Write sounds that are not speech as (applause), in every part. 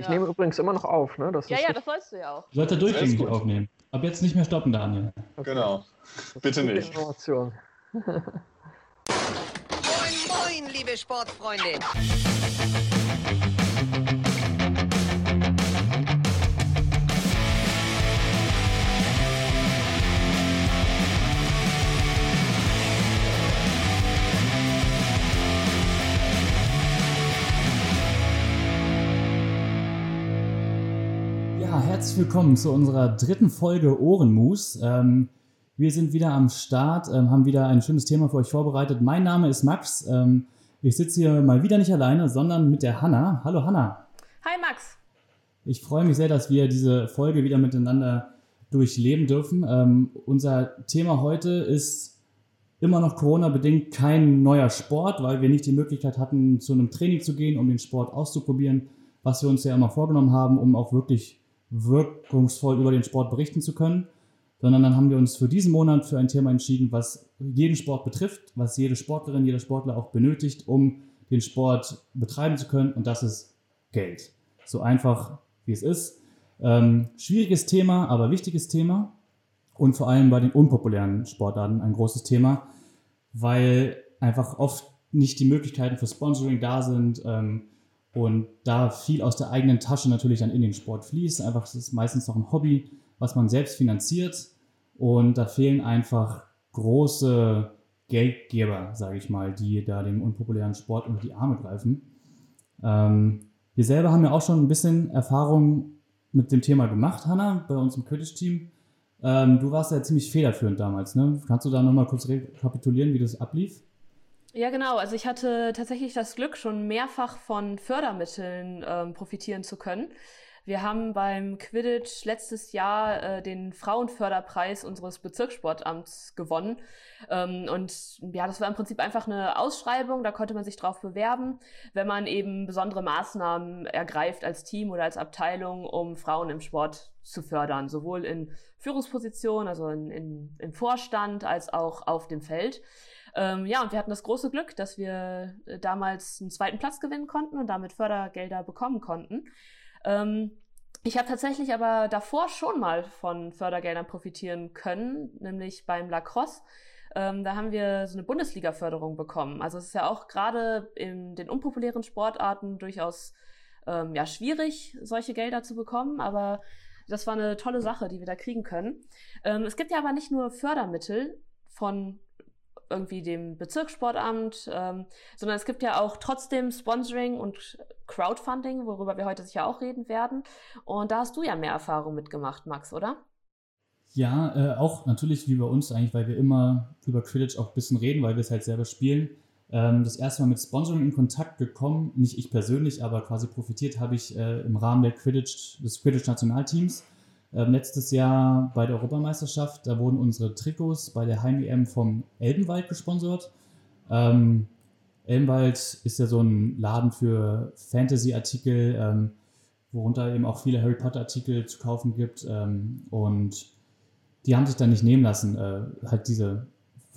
Ich Ja. nehme übrigens immer noch auf, ne? Das Ja, ist ja, das sollst du ja auch. Sollte Alles durchgängig aufnehmen. Ab jetzt nicht mehr stoppen, Daniel. okay. Genau. Das Bitte nicht. Information. (laughs) Moin, moin, liebe Sportfreunde. Herzlich willkommen zu unserer dritten Folge Ohrenmus. Ähm, wir sind wieder am Start, ähm, haben wieder ein schönes Thema für euch vorbereitet. Mein Name ist Max. Ähm, ich sitze hier mal wieder nicht alleine, sondern mit der Hanna. Hallo Hanna. Hi Max. Ich freue mich sehr, dass wir diese Folge wieder miteinander durchleben dürfen. Ähm, unser Thema heute ist immer noch Corona-bedingt kein neuer Sport, weil wir nicht die Möglichkeit hatten, zu einem Training zu gehen, um den Sport auszuprobieren, was wir uns ja immer vorgenommen haben, um auch wirklich wirkungsvoll über den Sport berichten zu können. Sondern dann haben wir uns für diesen Monat für ein Thema entschieden, was jeden Sport betrifft, was jede Sportlerin, jeder Sportler auch benötigt, um den Sport betreiben zu können. Und das ist Geld. So einfach wie es ist. Ähm, schwieriges Thema, aber wichtiges Thema. Und vor allem bei den unpopulären Sportarten ein großes Thema, weil einfach oft nicht die Möglichkeiten für Sponsoring da sind ähm, und da viel aus der eigenen Tasche natürlich dann in den Sport fließt. Einfach, es ist meistens noch ein Hobby, was man selbst finanziert und da fehlen einfach große Geldgeber, sage ich mal, die da dem unpopulären Sport unter die Arme greifen. Ähm, wir selber haben ja auch schon ein bisschen Erfahrung mit dem Thema gemacht, Hanna, bei uns im Quidditch-Team. Ähm, du warst ja ziemlich federführend damals, ne? Kannst du da nochmal kurz rekapitulieren, wie das ablief? Ja, genau. Also ich hatte tatsächlich das Glück, schon mehrfach von Fördermitteln ähm, profitieren zu können. Wir haben beim Quidditch letztes Jahr äh, den Frauenförderpreis unseres Bezirkssportamts gewonnen. Ähm, und ja, das war im Prinzip einfach eine Ausschreibung, da konnte man sich drauf bewerben, wenn man eben besondere Maßnahmen ergreift als Team oder als Abteilung, um Frauen im Sport zu fördern, sowohl in Führungspositionen, also in, in, im Vorstand, als auch auf dem Feld. Ähm, ja, und wir hatten das große Glück, dass wir äh, damals einen zweiten Platz gewinnen konnten und damit Fördergelder bekommen konnten. Ähm, ich habe tatsächlich aber davor schon mal von Fördergeldern profitieren können, nämlich beim Lacrosse. Ähm, da haben wir so eine Bundesliga-Förderung bekommen. Also es ist ja auch gerade in den unpopulären Sportarten durchaus ähm, ja, schwierig, solche Gelder zu bekommen, aber das war eine tolle Sache, die wir da kriegen können. Ähm, es gibt ja aber nicht nur Fördermittel von irgendwie dem Bezirkssportamt, ähm, sondern es gibt ja auch trotzdem Sponsoring und Crowdfunding, worüber wir heute sicher auch reden werden. Und da hast du ja mehr Erfahrung mitgemacht, Max, oder? Ja, äh, auch natürlich wie bei uns eigentlich, weil wir immer über Quidditch auch ein bisschen reden, weil wir es halt selber spielen. Ähm, das erste Mal mit Sponsoring in Kontakt gekommen, nicht ich persönlich, aber quasi profitiert habe ich äh, im Rahmen der Quidditch, des Quidditch-Nationalteams. Ähm, letztes Jahr bei der Europameisterschaft, da wurden unsere Trikots bei der Heim-EM vom Elbenwald gesponsert. Ähm, Elbenwald ist ja so ein Laden für Fantasy-Artikel, ähm, worunter eben auch viele Harry Potter-Artikel zu kaufen gibt. Ähm, und die haben sich dann nicht nehmen lassen, äh, halt diese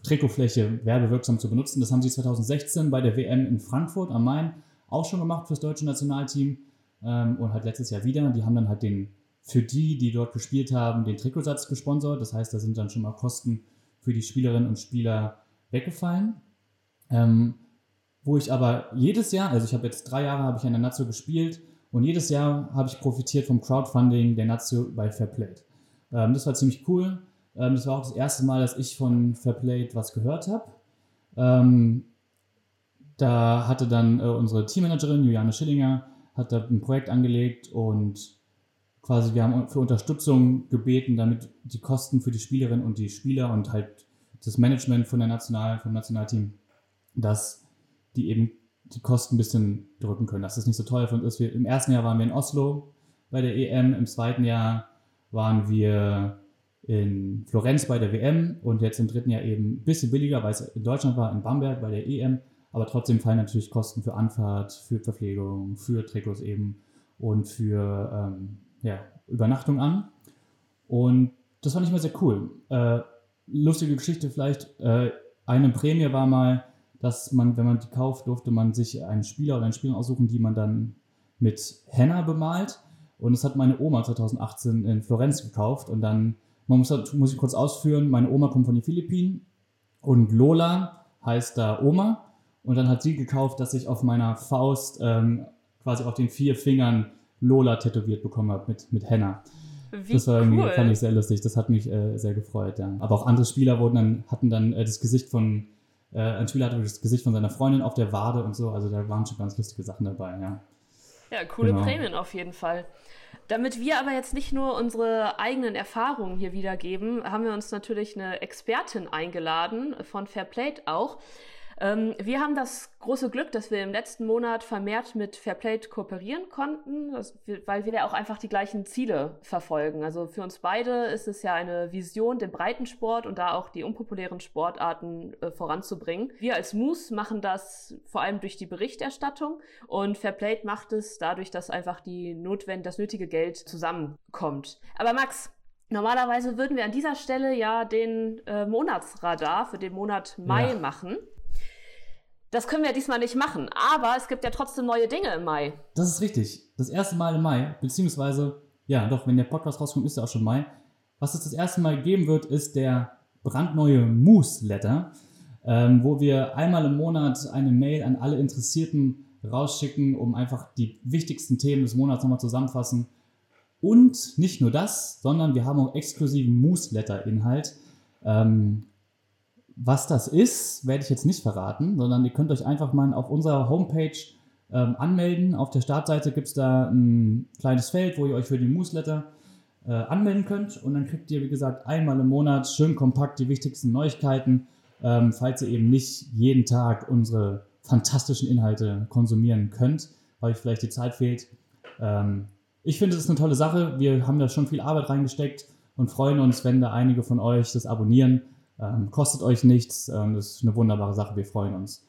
Trikotfläche werbewirksam zu benutzen. Das haben sie 2016 bei der WM in Frankfurt am Main auch schon gemacht fürs deutsche Nationalteam ähm, und halt letztes Jahr wieder. Die haben dann halt den, für die, die dort gespielt haben, den Trikotsatz gesponsert. Das heißt, da sind dann schon mal Kosten für die Spielerinnen und Spieler weggefallen. Ähm, wo ich aber jedes Jahr, also ich habe jetzt drei Jahre habe ich an der Nazio gespielt und jedes Jahr habe ich profitiert vom Crowdfunding der Nazio bei Fairplayed. Ähm, das war ziemlich cool. Ähm, das war auch das erste Mal, dass ich von Fairplayed was gehört habe. Ähm, da hatte dann äh, unsere Teammanagerin Juliane Schillinger hat da ein Projekt angelegt und quasi wir haben für Unterstützung gebeten, damit die Kosten für die Spielerinnen und die Spieler und halt das Management von der National, vom Nationalteam, dass die eben die Kosten ein bisschen drücken können, dass das nicht so teuer für uns ist. Wir, Im ersten Jahr waren wir in Oslo bei der EM, im zweiten Jahr waren wir in Florenz bei der WM und jetzt im dritten Jahr eben ein bisschen billiger, weil es in Deutschland war, in Bamberg bei der EM. Aber trotzdem fallen natürlich Kosten für Anfahrt, für Verpflegung, für Trikots eben und für ähm, ja, Übernachtung an. Und das fand ich mal sehr cool. Äh, lustige Geschichte vielleicht. Äh, eine Prämie war mal, dass man, wenn man die kauft, durfte man sich einen Spieler oder eine Spielerin aussuchen, die man dann mit Henna bemalt. Und das hat meine Oma 2018 in Florenz gekauft. Und dann, man muss, muss ich kurz ausführen, meine Oma kommt von den Philippinen und Lola heißt da Oma. Und dann hat sie gekauft, dass ich auf meiner Faust ähm, quasi auf den vier Fingern Lola tätowiert bekommen habe mit, mit Henna. Wie das war irgendwie, cool. fand ich sehr lustig. Das hat mich äh, sehr gefreut, ja. Aber auch andere Spieler wurden dann, hatten dann äh, das Gesicht von, äh, ein Spieler hatte das Gesicht von seiner Freundin auf der Wade und so. Also da waren schon ganz lustige Sachen dabei, ja. Ja, coole genau. Prämien auf jeden Fall. Damit wir aber jetzt nicht nur unsere eigenen Erfahrungen hier wiedergeben, haben wir uns natürlich eine Expertin eingeladen, von Fairplate auch. Ähm, wir haben das große Glück, dass wir im letzten Monat vermehrt mit Fairplate kooperieren konnten, weil wir ja auch einfach die gleichen Ziele verfolgen. Also für uns beide ist es ja eine Vision, den Breitensport und da auch die unpopulären Sportarten äh, voranzubringen. Wir als Moose machen das vor allem durch die Berichterstattung und Fairplate macht es dadurch, dass einfach die notwend das nötige Geld zusammenkommt. Aber Max, Normalerweise würden wir an dieser Stelle ja den äh, Monatsradar für den Monat Mai ja. machen. Das können wir diesmal nicht machen, aber es gibt ja trotzdem neue Dinge im Mai. Das ist richtig. Das erste Mal im Mai, beziehungsweise, ja, doch, wenn der Podcast rauskommt, ist ja auch schon Mai. Was es das erste Mal geben wird, ist der brandneue Moose-Letter, ähm, wo wir einmal im Monat eine Mail an alle Interessierten rausschicken, um einfach die wichtigsten Themen des Monats nochmal zusammenfassen. Und nicht nur das, sondern wir haben auch exklusiven Moose-Letter-Inhalt. Ähm, was das ist, werde ich jetzt nicht verraten, sondern ihr könnt euch einfach mal auf unserer Homepage ähm, anmelden. Auf der Startseite gibt es da ein kleines Feld, wo ihr euch für die Newsletter äh, anmelden könnt. Und dann kriegt ihr, wie gesagt, einmal im Monat schön kompakt die wichtigsten Neuigkeiten, ähm, falls ihr eben nicht jeden Tag unsere fantastischen Inhalte konsumieren könnt, weil euch vielleicht die Zeit fehlt. Ähm, ich finde, das ist eine tolle Sache. Wir haben da schon viel Arbeit reingesteckt und freuen uns, wenn da einige von euch das abonnieren ähm, kostet euch nichts. Ähm, das ist eine wunderbare Sache. Wir freuen uns.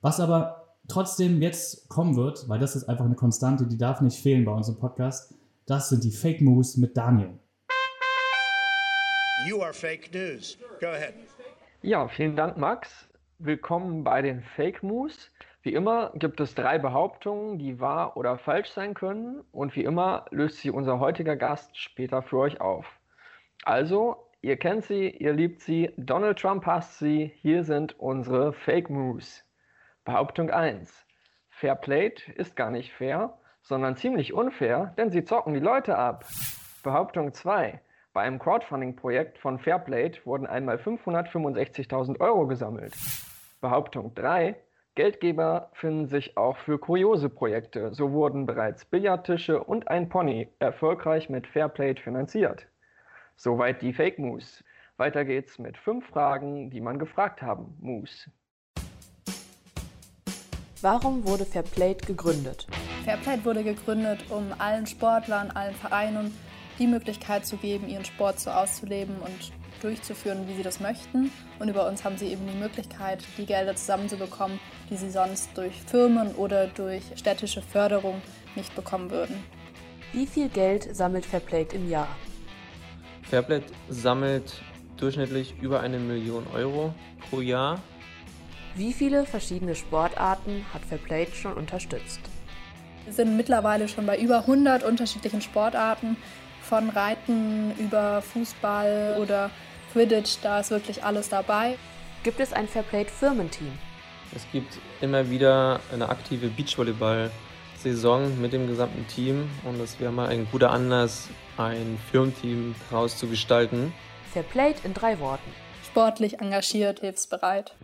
Was aber trotzdem jetzt kommen wird, weil das ist einfach eine Konstante, die darf nicht fehlen bei unserem Podcast, das sind die Fake Moves mit Daniel. You are fake news. Go ahead. Ja, vielen Dank, Max. Willkommen bei den Fake Moves. Wie immer gibt es drei Behauptungen, die wahr oder falsch sein können. Und wie immer löst sie unser heutiger Gast später für euch auf. Also Ihr kennt sie, ihr liebt sie, Donald Trump hasst sie, hier sind unsere Fake News. Behauptung 1. Fairplate ist gar nicht fair, sondern ziemlich unfair, denn sie zocken die Leute ab. Behauptung 2. Bei einem Crowdfunding-Projekt von Fairplate wurden einmal 565.000 Euro gesammelt. Behauptung 3. Geldgeber finden sich auch für kuriose Projekte. So wurden bereits Billardtische und ein Pony erfolgreich mit Fairplate finanziert. Soweit die Fake Moose. Weiter geht's mit fünf Fragen, die man gefragt haben muss. Warum wurde Fairplate gegründet? Fairplate wurde gegründet, um allen Sportlern, allen Vereinen die Möglichkeit zu geben, ihren Sport so auszuleben und durchzuführen, wie sie das möchten. Und über uns haben sie eben die Möglichkeit, die Gelder zusammenzubekommen, die sie sonst durch Firmen oder durch städtische Förderung nicht bekommen würden. Wie viel Geld sammelt Fairplate im Jahr? Fairplay sammelt durchschnittlich über eine Million Euro pro Jahr. Wie viele verschiedene Sportarten hat Fairplay schon unterstützt? Wir sind mittlerweile schon bei über 100 unterschiedlichen Sportarten, von Reiten über Fußball oder Quidditch, da ist wirklich alles dabei. Gibt es ein Fairplay-Firmenteam? Es gibt immer wieder eine aktive Beachvolleyball- Saison mit dem gesamten Team und es wäre mal ein guter Anlass, ein Firmenteam daraus zu gestalten. Fairplayed in drei Worten. Sportlich engagiert, hilfsbereit.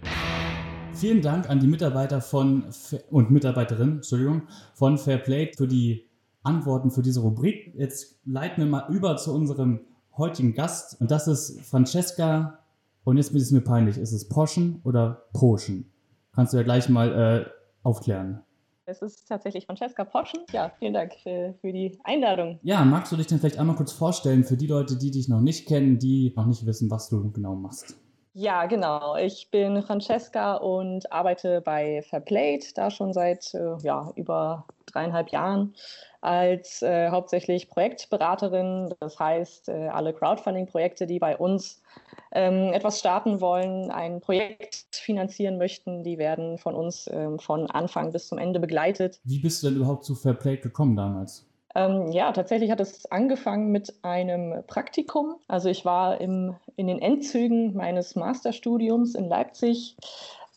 Vielen Dank an die Mitarbeiter von und Mitarbeiterinnen, Entschuldigung, von Fairplay für die Antworten für diese Rubrik. Jetzt leiten wir mal über zu unserem heutigen Gast und das ist Francesca. Und jetzt ist es mir peinlich, ist es Porschen oder Poschen? Kannst du ja gleich mal äh, aufklären. Es ist tatsächlich Francesca Poschen. Ja, vielen Dank für, für, die Einladung. Ja, magst du dich denn vielleicht einmal kurz vorstellen für die Leute, die dich noch nicht kennen, die noch nicht wissen, was du genau machst? Ja, genau. Ich bin Francesca und arbeite bei Fairplayed, da schon seit äh, ja, über dreieinhalb Jahren als äh, hauptsächlich Projektberaterin. Das heißt, äh, alle Crowdfunding-Projekte, die bei uns ähm, etwas starten wollen, ein Projekt finanzieren möchten, die werden von uns ähm, von Anfang bis zum Ende begleitet. Wie bist du denn überhaupt zu Fairplay gekommen damals? Ähm, ja, tatsächlich hat es angefangen mit einem Praktikum. Also ich war im, in den Endzügen meines Masterstudiums in Leipzig.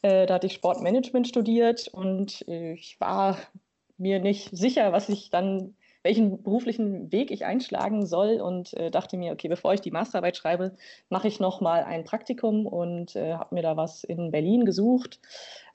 Äh, da hatte ich Sportmanagement studiert und äh, ich war mir nicht sicher, was ich dann welchen beruflichen Weg ich einschlagen soll und äh, dachte mir, okay, bevor ich die Masterarbeit schreibe, mache ich noch mal ein Praktikum und äh, habe mir da was in Berlin gesucht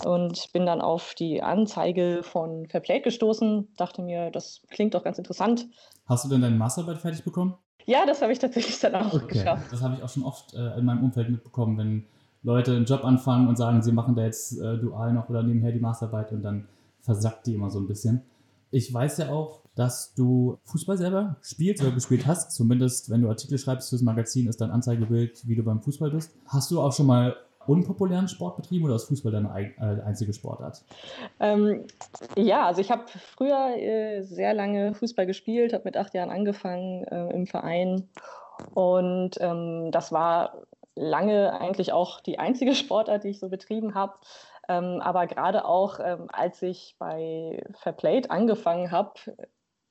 und bin dann auf die Anzeige von Fairplay gestoßen, dachte mir, das klingt doch ganz interessant. Hast du denn deine Masterarbeit fertig bekommen? Ja, das habe ich tatsächlich dann auch okay. geschafft. Das habe ich auch schon oft äh, in meinem Umfeld mitbekommen, wenn Leute einen Job anfangen und sagen, sie machen da jetzt äh, dual noch oder nebenher die Masterarbeit und dann versackt die immer so ein bisschen. Ich weiß ja auch, dass du Fußball selber spielst oder gespielt hast. Zumindest, wenn du Artikel schreibst fürs Magazin, ist dein Anzeigebild, wie du beim Fußball bist. Hast du auch schon mal unpopulären Sport betrieben oder ist Fußball deine äh, einzige Sportart? Ähm, ja, also ich habe früher äh, sehr lange Fußball gespielt, habe mit acht Jahren angefangen äh, im Verein und ähm, das war lange eigentlich auch die einzige (laughs) Sportart, die ich so betrieben habe. Ähm, aber gerade auch, ähm, als ich bei Fairplayed angefangen habe,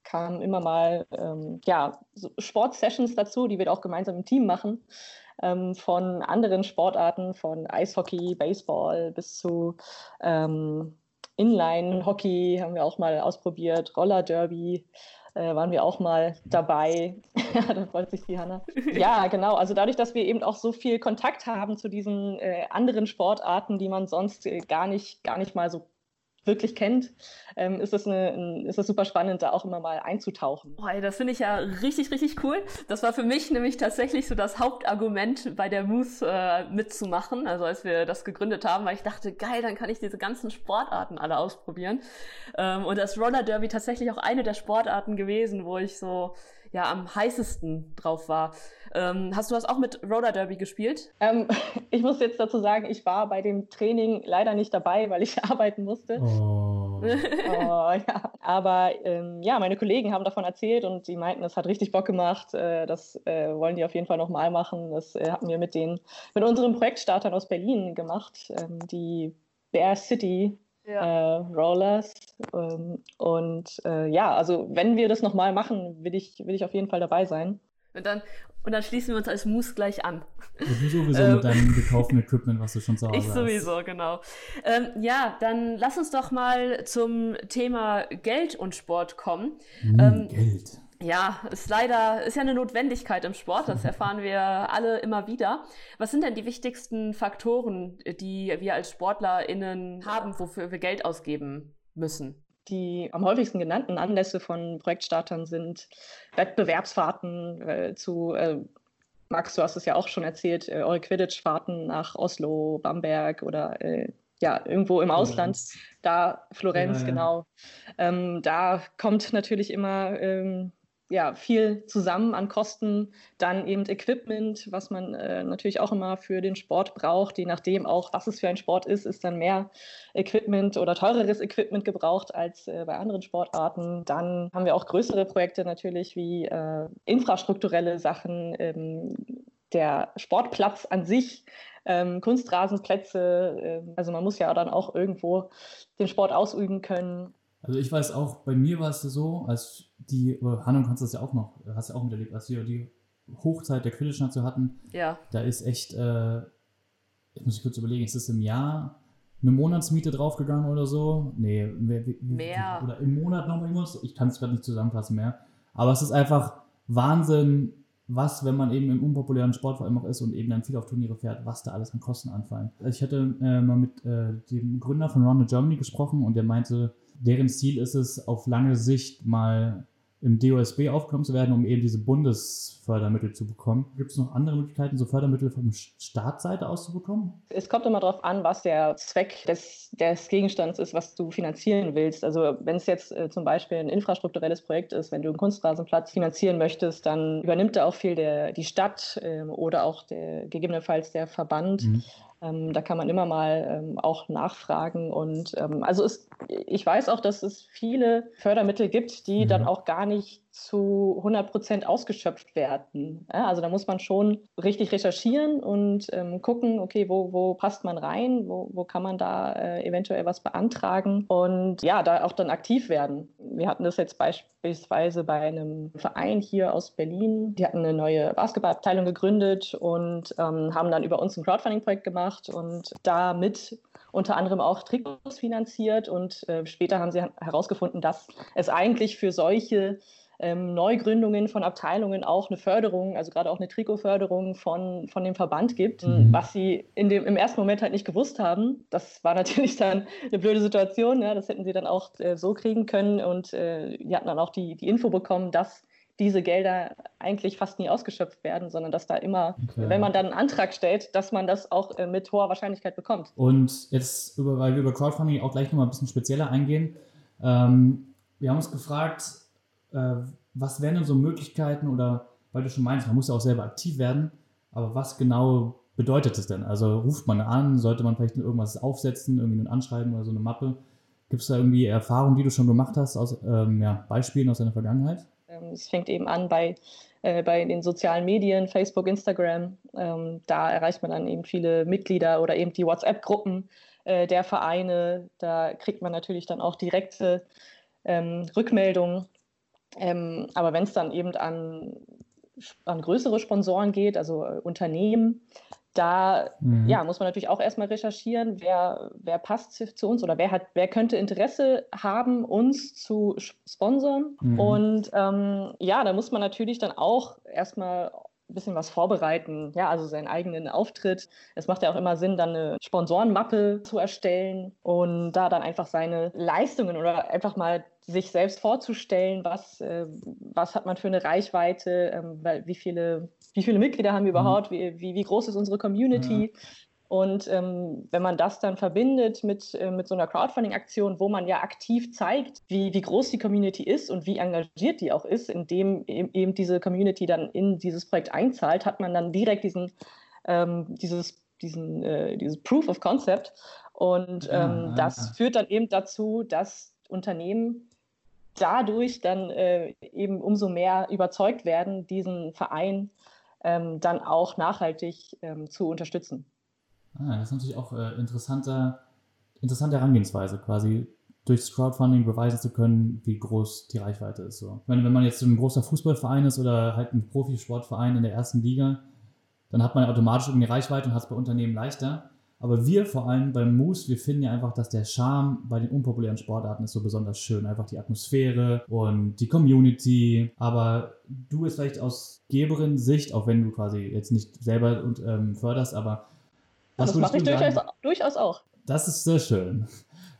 kamen immer mal ähm, ja, so Sportsessions dazu, die wir auch gemeinsam im Team machen, ähm, von anderen Sportarten, von Eishockey, Baseball bis zu ähm, Inline-Hockey haben wir auch mal ausprobiert, Roller Derby äh, waren wir auch mal dabei. (laughs) da freut sich die Hanna. Ja, genau. Also dadurch, dass wir eben auch so viel Kontakt haben zu diesen äh, anderen Sportarten, die man sonst äh, gar nicht, gar nicht mal so wirklich kennt, ähm, ist, es eine, ist es super spannend, da auch immer mal einzutauchen. Oh, ey, das finde ich ja richtig, richtig cool. Das war für mich nämlich tatsächlich so das Hauptargument bei der Moose äh, mitzumachen. Also als wir das gegründet haben, weil ich dachte, geil, dann kann ich diese ganzen Sportarten alle ausprobieren. Ähm, und das Roller Derby tatsächlich auch eine der Sportarten gewesen, wo ich so ja am heißesten drauf war. Ähm, hast du das auch mit Roller Derby gespielt? Ähm, (laughs) ich muss jetzt dazu sagen, ich war bei dem Training leider nicht dabei, weil ich (laughs) arbeiten musste. Oh. (laughs) oh ja. Aber ähm, ja, meine Kollegen haben davon erzählt und die meinten, es hat richtig Bock gemacht. Äh, das äh, wollen die auf jeden Fall nochmal machen. Das äh, haben wir mit den mit unseren Projektstartern aus Berlin gemacht, ähm, die Bear City ja. äh, Rollers. Ähm, und äh, ja, also wenn wir das nochmal machen, will ich, will ich auf jeden Fall dabei sein. Und dann, und dann schließen wir uns als Moose gleich an. Du sowieso ähm, mit deinem gekauften Equipment, was du schon zu (laughs) Hause ich hast. Ich sowieso, genau. Ähm, ja, dann lass uns doch mal zum Thema Geld und Sport kommen. Hm, ähm, Geld. Ja, ist leider, ist ja eine Notwendigkeit im Sport, das erfahren wir alle immer wieder. Was sind denn die wichtigsten Faktoren, die wir als SportlerInnen haben, wofür wir Geld ausgeben müssen? Die am häufigsten genannten Anlässe von Projektstartern sind Wettbewerbsfahrten äh, zu, äh, Max, du hast es ja auch schon erzählt, äh, eure Quidditch-Fahrten nach Oslo, Bamberg oder äh, ja, irgendwo im Ausland. Da, Florenz, ja, ja. genau. Ähm, da kommt natürlich immer ähm, ja, viel zusammen an Kosten. Dann eben Equipment, was man äh, natürlich auch immer für den Sport braucht. Je nachdem auch, was es für ein Sport ist, ist dann mehr Equipment oder teureres Equipment gebraucht als äh, bei anderen Sportarten. Dann haben wir auch größere Projekte natürlich wie äh, infrastrukturelle Sachen. Ähm, der Sportplatz an sich, ähm, Kunstrasenplätze. Ähm, also man muss ja dann auch irgendwo den Sport ausüben können. Also ich weiß auch, bei mir war es so, als die, Hanno, kannst das ja auch noch, hast ja auch miterlebt, als wir die Hochzeit der Quidditch-Nation hatten. Ja. Da ist echt, äh, ich muss kurz überlegen, ist das im Jahr eine Monatsmiete draufgegangen oder so? Nee, mehr. Oder im Monat nochmal irgendwas? Ich kann es gerade nicht zusammenfassen mehr. Aber es ist einfach Wahnsinn, was, wenn man eben im unpopulären Sport vor allem auch ist und eben dann viel auf Turniere fährt, was da alles an Kosten anfallen. Ich hatte äh, mal mit äh, dem Gründer von Round Germany gesprochen und der meinte, deren Ziel ist es, auf lange Sicht mal im DOSB aufgenommen zu werden, um eben diese Bundesfördermittel zu bekommen. Gibt es noch andere Möglichkeiten, so Fördermittel von Staatsseite aus zu bekommen? Es kommt immer darauf an, was der Zweck des, des Gegenstands ist, was du finanzieren willst. Also wenn es jetzt äh, zum Beispiel ein infrastrukturelles Projekt ist, wenn du einen Kunstrasenplatz finanzieren möchtest, dann übernimmt da auch viel der, die Stadt äh, oder auch der, gegebenenfalls der Verband. Mhm. Ähm, da kann man immer mal ähm, auch nachfragen. Und ähm, also es, ich weiß auch, dass es viele Fördermittel gibt, die mhm. dann auch gar nicht zu 100 Prozent ausgeschöpft werden. Ja, also da muss man schon richtig recherchieren und ähm, gucken, okay, wo, wo passt man rein, wo, wo kann man da äh, eventuell was beantragen und ja, da auch dann aktiv werden. Wir hatten das jetzt beispielsweise bei einem Verein hier aus Berlin, die hatten eine neue Basketballabteilung gegründet und ähm, haben dann über uns ein Crowdfunding-Projekt gemacht und damit unter anderem auch Trikots finanziert und äh, später haben sie herausgefunden, dass es eigentlich für solche ähm, Neugründungen von Abteilungen auch eine Förderung, also gerade auch eine Trikotförderung von, von dem Verband gibt, mhm. was sie in dem, im ersten Moment halt nicht gewusst haben. Das war natürlich (laughs) dann eine blöde Situation. Ja, das hätten sie dann auch äh, so kriegen können und äh, die hatten dann auch die, die Info bekommen, dass diese Gelder eigentlich fast nie ausgeschöpft werden, sondern dass da immer, okay. wenn man dann einen Antrag stellt, dass man das auch äh, mit hoher Wahrscheinlichkeit bekommt. Und jetzt, über, weil wir über Crowdfunding auch gleich nochmal ein bisschen spezieller eingehen, ähm, wir haben uns gefragt, was wären denn so Möglichkeiten oder, weil du schon meinst, man muss ja auch selber aktiv werden, aber was genau bedeutet das denn? Also ruft man an, sollte man vielleicht irgendwas aufsetzen, irgendwie ein Anschreiben oder so eine Mappe? Gibt es da irgendwie Erfahrungen, die du schon gemacht hast, aus ähm, ja, Beispielen aus deiner Vergangenheit? Ähm, es fängt eben an bei, äh, bei den sozialen Medien, Facebook, Instagram. Ähm, da erreicht man dann eben viele Mitglieder oder eben die WhatsApp-Gruppen äh, der Vereine. Da kriegt man natürlich dann auch direkte ähm, Rückmeldungen ähm, aber wenn es dann eben an, an größere Sponsoren geht, also äh, Unternehmen, da mhm. ja, muss man natürlich auch erstmal recherchieren, wer, wer passt zu uns oder wer, hat, wer könnte Interesse haben, uns zu sponsern. Mhm. Und ähm, ja, da muss man natürlich dann auch erstmal bisschen was vorbereiten, ja, also seinen eigenen Auftritt. Es macht ja auch immer Sinn, dann eine Sponsorenmappe zu erstellen und da dann einfach seine Leistungen oder einfach mal sich selbst vorzustellen, was, äh, was hat man für eine Reichweite, ähm, wie, viele, wie viele Mitglieder haben wir mhm. überhaupt, wie, wie, wie groß ist unsere Community. Ja. Und ähm, wenn man das dann verbindet mit, äh, mit so einer Crowdfunding-Aktion, wo man ja aktiv zeigt, wie, wie groß die Community ist und wie engagiert die auch ist, indem eben diese Community dann in dieses Projekt einzahlt, hat man dann direkt diesen, ähm, dieses, diesen, äh, dieses Proof of Concept. Und ähm, ja, das ja. führt dann eben dazu, dass Unternehmen dadurch dann äh, eben umso mehr überzeugt werden, diesen Verein ähm, dann auch nachhaltig ähm, zu unterstützen. Ah, das ist natürlich auch äh, interessante, interessante Herangehensweise, quasi durchs Crowdfunding beweisen zu können, wie groß die Reichweite ist. So. Wenn, wenn man jetzt ein großer Fußballverein ist oder halt ein Profisportverein in der ersten Liga, dann hat man automatisch irgendwie Reichweite und hat es bei Unternehmen leichter. Aber wir vor allem beim Moose, wir finden ja einfach, dass der Charme bei den unpopulären Sportarten ist so besonders schön. Einfach die Atmosphäre und die Community. Aber du bist vielleicht aus Geberin-Sicht, auch wenn du quasi jetzt nicht selber und, ähm, förderst, aber was das mache ich durchaus, durchaus, auch. Das ist sehr schön.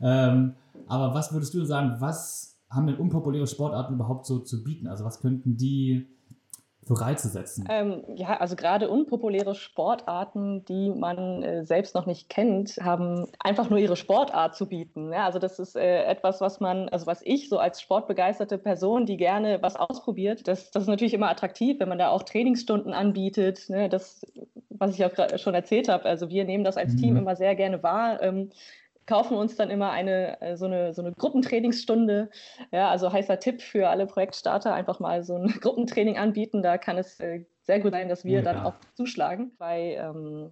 Ähm, aber was würdest du sagen, was haben denn unpopuläre Sportarten überhaupt so zu bieten? Also was könnten die für Reize setzen? Ähm, ja, also gerade unpopuläre Sportarten, die man äh, selbst noch nicht kennt, haben einfach nur ihre Sportart zu bieten. Ja, also das ist äh, etwas, was man, also was ich so als sportbegeisterte Person, die gerne was ausprobiert, das, das ist natürlich immer attraktiv, wenn man da auch Trainingsstunden anbietet. Ne? Das, was ich auch schon erzählt habe. Also wir nehmen das als mhm. Team immer sehr gerne wahr. Ähm, kaufen uns dann immer eine äh, so eine, so eine Gruppentrainingsstunde. Ja, also heißer Tipp für alle Projektstarter, einfach mal so ein (laughs) Gruppentraining anbieten. Da kann es äh, sehr gut sein, dass wir ja. dann auch zuschlagen bei ähm,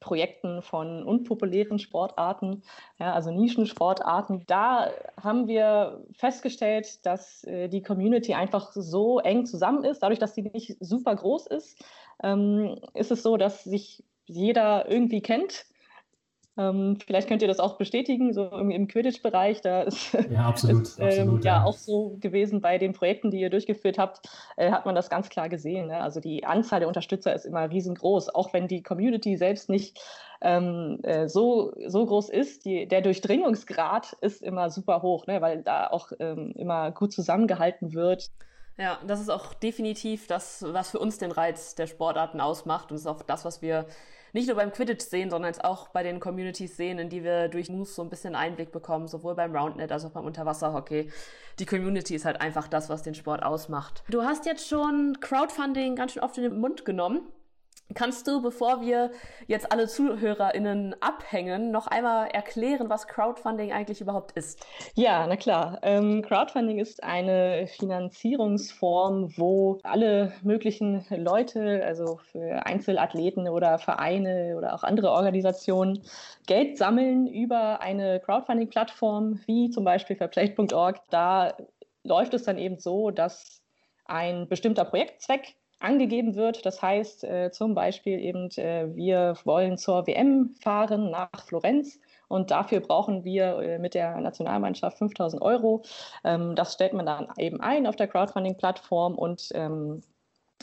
Projekten von unpopulären Sportarten, ja, also Nischensportarten. Da haben wir festgestellt, dass äh, die Community einfach so eng zusammen ist, dadurch, dass sie nicht super groß ist, ähm, ist es so, dass sich jeder irgendwie kennt ähm, vielleicht könnt ihr das auch bestätigen, so im, im Quidditch-Bereich. Da ist, ja, (laughs) absolut, ist ähm, absolut, ja, ja, auch so gewesen bei den Projekten, die ihr durchgeführt habt, äh, hat man das ganz klar gesehen. Ne? Also die Anzahl der Unterstützer ist immer riesengroß, auch wenn die Community selbst nicht ähm, äh, so, so groß ist. Die, der Durchdringungsgrad ist immer super hoch, ne? weil da auch ähm, immer gut zusammengehalten wird. Ja, das ist auch definitiv das, was für uns den Reiz der Sportarten ausmacht. Und das ist auch das, was wir nicht nur beim Quidditch sehen, sondern auch bei den Communities sehen, in die wir durch Moose so ein bisschen Einblick bekommen, sowohl beim Roundnet als auch beim Unterwasserhockey. Die Community ist halt einfach das, was den Sport ausmacht. Du hast jetzt schon Crowdfunding ganz schön oft in den Mund genommen. Kannst du, bevor wir jetzt alle ZuhörerInnen abhängen, noch einmal erklären, was Crowdfunding eigentlich überhaupt ist? Ja, na klar. Ähm, Crowdfunding ist eine Finanzierungsform, wo alle möglichen Leute, also für Einzelathleten oder Vereine oder auch andere Organisationen, Geld sammeln über eine Crowdfunding-Plattform wie zum Beispiel fairplay.org. Da läuft es dann eben so, dass ein bestimmter Projektzweck angegeben wird. Das heißt äh, zum Beispiel eben, äh, wir wollen zur WM fahren nach Florenz und dafür brauchen wir äh, mit der Nationalmannschaft 5000 Euro. Ähm, das stellt man dann eben ein auf der Crowdfunding-Plattform und ähm,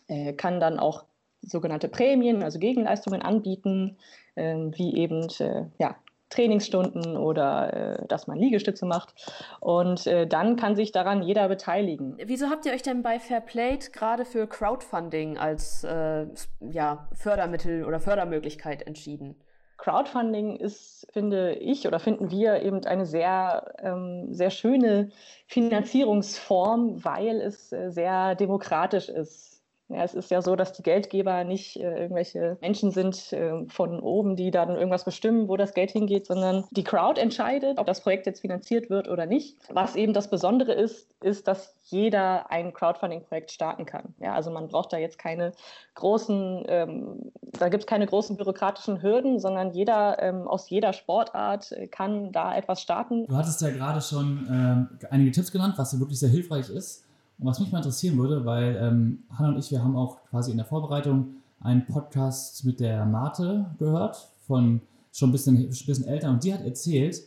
äh, kann dann auch sogenannte Prämien, also Gegenleistungen anbieten, ähm, wie eben äh, ja, Trainingsstunden oder äh, dass man Liegestütze macht. Und äh, dann kann sich daran jeder beteiligen. Wieso habt ihr euch denn bei Fairplate gerade für Crowdfunding als äh, ja, Fördermittel oder Fördermöglichkeit entschieden? Crowdfunding ist, finde ich oder finden wir eben eine sehr, ähm, sehr schöne Finanzierungsform, weil es äh, sehr demokratisch ist. Ja, es ist ja so, dass die Geldgeber nicht äh, irgendwelche Menschen sind äh, von oben, die dann irgendwas bestimmen, wo das Geld hingeht, sondern die Crowd entscheidet, ob das Projekt jetzt finanziert wird oder nicht. Was eben das Besondere ist, ist, dass jeder ein Crowdfunding-Projekt starten kann. Ja, also man braucht da jetzt keine großen, ähm, da gibt es keine großen bürokratischen Hürden, sondern jeder ähm, aus jeder Sportart äh, kann da etwas starten. Du hattest ja gerade schon ähm, einige Tipps genannt, was wirklich sehr hilfreich ist. Und was mich mal interessieren würde, weil ähm, Hanna und ich, wir haben auch quasi in der Vorbereitung einen Podcast mit der Marte gehört, von schon ein bisschen, ein bisschen älter, und die hat erzählt,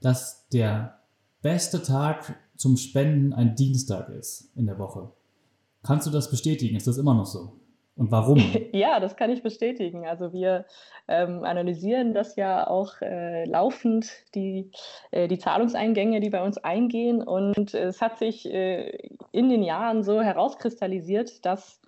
dass der beste Tag zum Spenden ein Dienstag ist in der Woche. Kannst du das bestätigen? Ist das immer noch so? Und warum? (laughs) Ja, das kann ich bestätigen. Also wir ähm, analysieren das ja auch äh, laufend, die, äh, die Zahlungseingänge, die bei uns eingehen. Und es hat sich äh, in den Jahren so herauskristallisiert, dass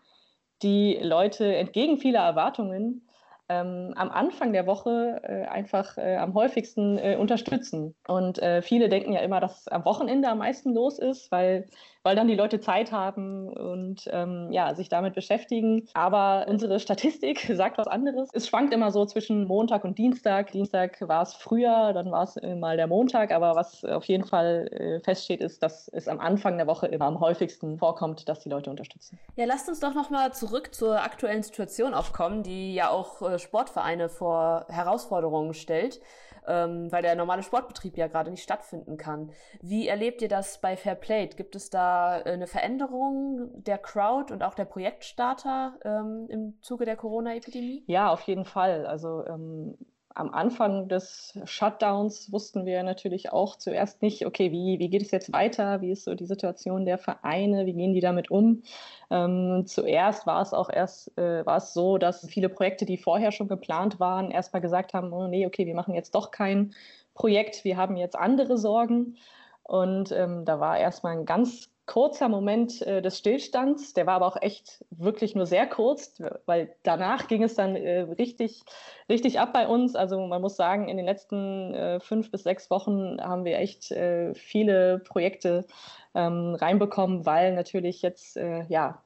die Leute entgegen vieler Erwartungen ähm, am Anfang der Woche äh, einfach äh, am häufigsten äh, unterstützen. Und äh, viele denken ja immer, dass am Wochenende am meisten los ist, weil, weil dann die Leute Zeit haben und ähm, ja, sich damit beschäftigen. Aber unsere Statistik (laughs) sagt was anderes. Es schwankt immer so zwischen Montag und Dienstag. Dienstag war es früher, dann war es mal der Montag. Aber was auf jeden Fall äh, feststeht, ist, dass es am Anfang der Woche immer am häufigsten vorkommt, dass die Leute unterstützen. Ja, lasst uns doch nochmal zurück zur aktuellen Situation aufkommen, die ja auch äh, Sportvereine vor Herausforderungen stellt, ähm, weil der normale Sportbetrieb ja gerade nicht stattfinden kann. Wie erlebt ihr das bei Fairplay? Gibt es da äh, eine Veränderung der Crowd und auch der Projektstarter ähm, im Zuge der Corona-Epidemie? Ja, auf jeden Fall. Also ähm, am Anfang des Shutdowns wussten wir natürlich auch zuerst nicht, okay, wie, wie geht es jetzt weiter? Wie ist so die Situation der Vereine? Wie gehen die damit um? Ähm, zuerst war es auch erst äh, war es so, dass viele Projekte, die vorher schon geplant waren, erstmal gesagt haben, oh nee, okay, wir machen jetzt doch kein Projekt, wir haben jetzt andere Sorgen. Und ähm, da war erstmal ein ganz kurzer Moment äh, des Stillstands, der war aber auch echt wirklich nur sehr kurz, weil danach ging es dann äh, richtig, richtig ab bei uns. Also man muss sagen, in den letzten äh, fünf bis sechs Wochen haben wir echt äh, viele Projekte ähm, reinbekommen, weil natürlich jetzt äh, ja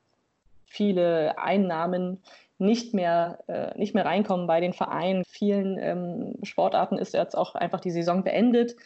viele Einnahmen nicht mehr, äh, nicht mehr reinkommen bei den Vereinen. Vielen ähm, Sportarten ist jetzt auch einfach die Saison beendet.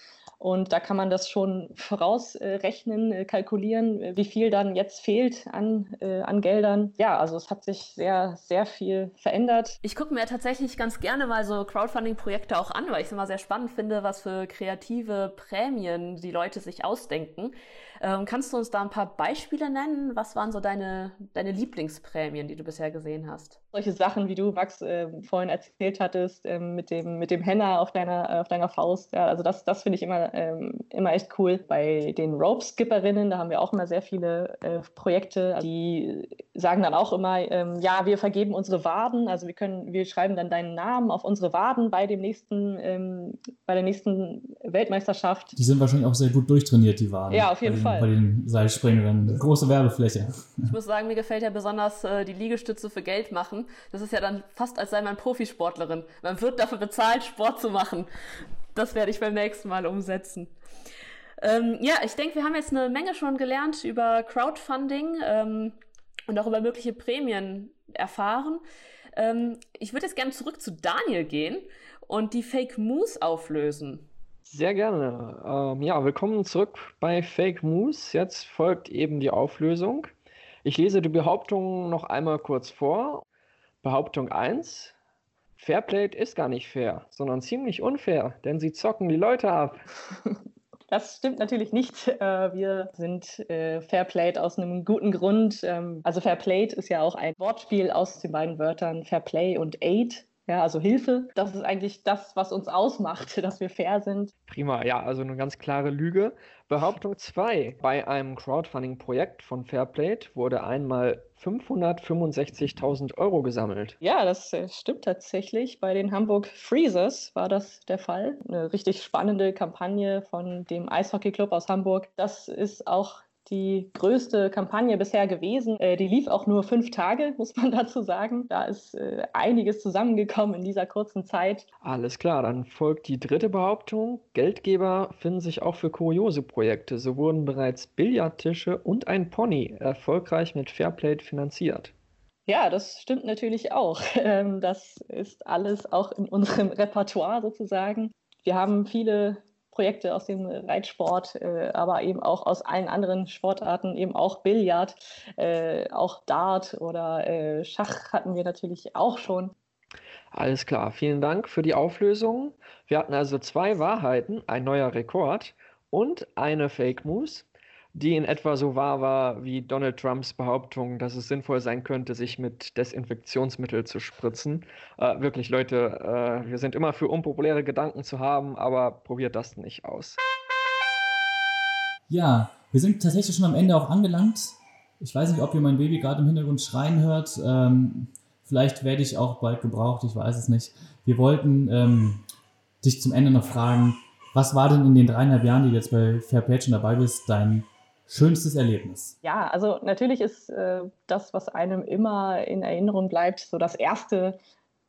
Und da kann man das schon vorausrechnen, äh, kalkulieren, wie viel dann jetzt fehlt an, äh, an Geldern. Ja, also es hat sich sehr, sehr viel verändert. Ich gucke mir tatsächlich ganz gerne mal so Crowdfunding-Projekte auch an, weil ich es immer sehr spannend finde, was für kreative Prämien die Leute sich ausdenken. Ähm, kannst du uns da ein paar Beispiele nennen? Was waren so deine, deine Lieblingsprämien, die du bisher gesehen hast? Solche Sachen, wie du, Max, äh, vorhin erzählt hattest, äh, mit, dem, mit dem Henna auf deiner, auf deiner Faust. Ja, also das, das finde ich immer, ähm, immer echt cool. Bei den Rope-Skipperinnen, da haben wir auch immer sehr viele äh, Projekte, die sagen dann auch immer, ähm, ja, wir vergeben unsere Waden, also wir können, wir schreiben dann deinen Namen auf unsere Waden bei dem nächsten, ähm, bei der nächsten Weltmeisterschaft. Die sind wahrscheinlich auch sehr gut durchtrainiert, die Waden. Ja, auf jeden bei den, Fall. Bei den Seilspringern. Große Werbefläche. Ich muss sagen, mir gefällt ja besonders äh, die Liegestütze für Geld machen. Das ist ja dann fast, als sei man Profisportlerin. Man wird dafür bezahlt, Sport zu machen. Das werde ich beim nächsten Mal umsetzen. Ähm, ja, ich denke, wir haben jetzt eine Menge schon gelernt über Crowdfunding ähm, und auch über mögliche Prämien erfahren. Ähm, ich würde jetzt gerne zurück zu Daniel gehen und die Fake Moose auflösen. Sehr gerne. Ähm, ja, willkommen zurück bei Fake Moose. Jetzt folgt eben die Auflösung. Ich lese die Behauptung noch einmal kurz vor. Behauptung 1. Fairplay ist gar nicht fair, sondern ziemlich unfair, denn sie zocken die Leute ab. (laughs) Das stimmt natürlich nicht. Äh, wir sind äh, Fairplayed aus einem guten Grund. Ähm, also Fairplayed ist ja auch ein Wortspiel aus den beiden Wörtern Fairplay und Aid. Ja, also Hilfe. Das ist eigentlich das, was uns ausmacht, (laughs) dass wir fair sind. Prima, ja, also eine ganz klare Lüge. Behauptung 2. Bei einem Crowdfunding-Projekt von Fairplate wurde einmal 565.000 Euro gesammelt. Ja, das äh, stimmt tatsächlich. Bei den Hamburg Freezers war das der Fall. Eine richtig spannende Kampagne von dem Eishockey-Club aus Hamburg. Das ist auch die größte Kampagne bisher gewesen. Äh, die lief auch nur fünf Tage, (laughs) muss man dazu sagen. Da ist äh, einiges zusammengekommen in dieser kurzen Zeit. Alles klar, dann folgt die dritte Behauptung. Geldgeber finden sich auch für kuriose Projekte. So wurden bereits Billardtische und ein Pony erfolgreich mit Fairplate finanziert. Ja, das stimmt natürlich auch. (laughs) Ähm, das ist alles auch in unserem Repertoire sozusagen. Wir haben viele Projekte aus dem Reitsport, äh, aber eben auch aus allen anderen Sportarten, eben auch Billard, äh, auch Dart oder äh, Schach hatten wir natürlich auch schon. Alles klar, vielen Dank für die Auflösung. Wir hatten also zwei Wahrheiten, ein neuer Rekord und eine Fake News die in etwa so wahr war wie Donald Trumps Behauptung, dass es sinnvoll sein könnte, sich mit Desinfektionsmittel zu spritzen. Äh, wirklich, Leute, äh, wir sind immer für unpopuläre Gedanken zu haben, aber probiert das nicht aus. Ja, wir sind tatsächlich schon am Ende auch angelangt. Ich weiß nicht, ob ihr mein Baby gerade im Hintergrund schreien hört. Ähm, vielleicht werde ich auch bald gebraucht, ich weiß es nicht. Wir wollten ähm, dich zum Ende noch fragen, was war denn in den dreieinhalb Jahren, die du jetzt bei Fairplay schon dabei bist, dein Schönstes Erlebnis? Ja, also natürlich ist äh, das, was einem immer in Erinnerung bleibt, so das erste,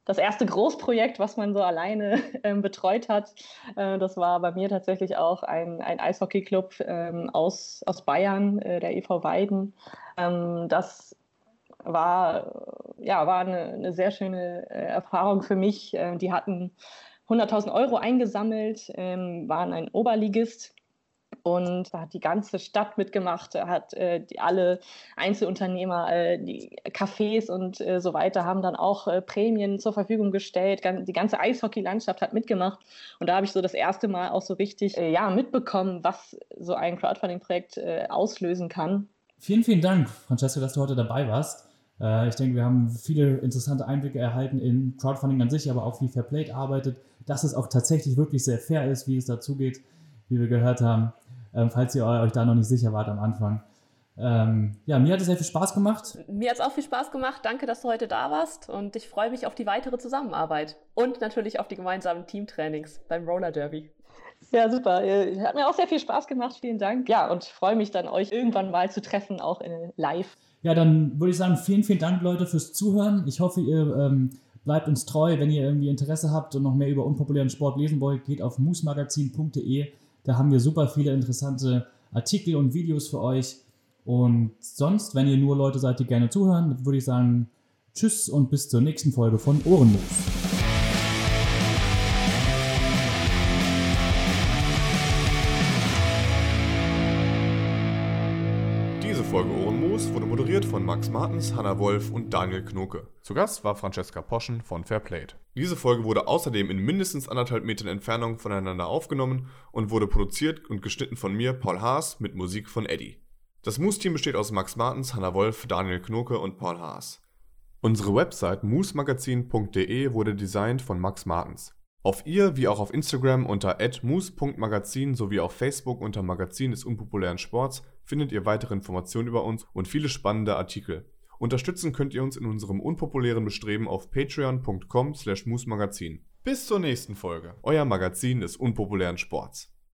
das erste Großprojekt, was man so alleine (laughs) äh, betreut hat. Äh, das war bei mir tatsächlich auch ein, ein Eishockeyclub ähm, aus, aus Bayern, äh, der EV Weiden. Ähm, das war, ja, war eine, eine sehr schöne äh, Erfahrung für mich. Äh, die hatten 100.000 Euro eingesammelt, ähm, waren ein Oberligist und da hat die ganze Stadt mitgemacht, hat äh, die, alle Einzelunternehmer, äh, die Cafés und äh, so weiter haben dann auch äh, Prämien zur Verfügung gestellt. Die ganze Eishockey-Landschaft hat mitgemacht und da habe ich so das erste Mal auch so richtig äh, ja, mitbekommen, was so ein Crowdfunding-Projekt äh, auslösen kann. Vielen, vielen Dank, Francesco, dass du heute dabei warst. Ich denke, wir haben viele interessante Einblicke erhalten in Crowdfunding an sich, aber auch wie Fairplay arbeitet, dass es auch tatsächlich wirklich sehr fair ist, wie es dazugeht, wie wir gehört haben ähm, falls ihr euch da noch nicht sicher wart am Anfang. Ähm, ja, mir hat es sehr viel Spaß gemacht. Mir hat es auch viel Spaß gemacht. Danke, dass du heute da warst und ich freue mich auf die weitere Zusammenarbeit und natürlich auf die gemeinsamen Teamtrainings beim Roller Derby. Ja, super. Äh, hat mir auch sehr viel Spaß gemacht. Vielen Dank. Ja, und freue mich dann, euch irgendwann mal zu treffen, auch in live. Ja, dann würde ich sagen, vielen, vielen Dank, Leute, fürs Zuhören. Ich hoffe, ihr ähm, bleibt uns treu. Wenn ihr irgendwie Interesse habt und noch mehr über unpopulären Sport lesen wollt, geht auf moosmagazin.de. Da haben wir super viele interessante Artikel und Videos für euch. Und sonst, wenn ihr nur Leute seid, die gerne zuhören, würde ich sagen, tschüss und bis zur nächsten Folge von Ohrenlos. Ohrenmoos wurde moderiert von Max Martens, Hanna Wolf und Daniel Knoke. Zu Gast war Francesca Poschen von Fairplayed. Diese Folge wurde außerdem in mindestens anderthalb Metern Entfernung voneinander aufgenommen und wurde produziert und geschnitten von mir, Paul Haas, mit Musik von Eddie. Das Moose-Team besteht aus Max Martens, Hanna Wolf, Daniel Knoke und Paul Haas. Unsere Website moosmagazin.de wurde designt von Max Martens. Auf ihr wie auch auf Instagram unter @moose.magazin sowie auf Facebook unter Magazin des unpopulären Sports findet ihr weitere Informationen über uns und viele spannende Artikel. Unterstützen könnt ihr uns in unserem unpopulären Bestreben auf patreon.com slash Bis zur nächsten Folge, euer Magazin des unpopulären Sports.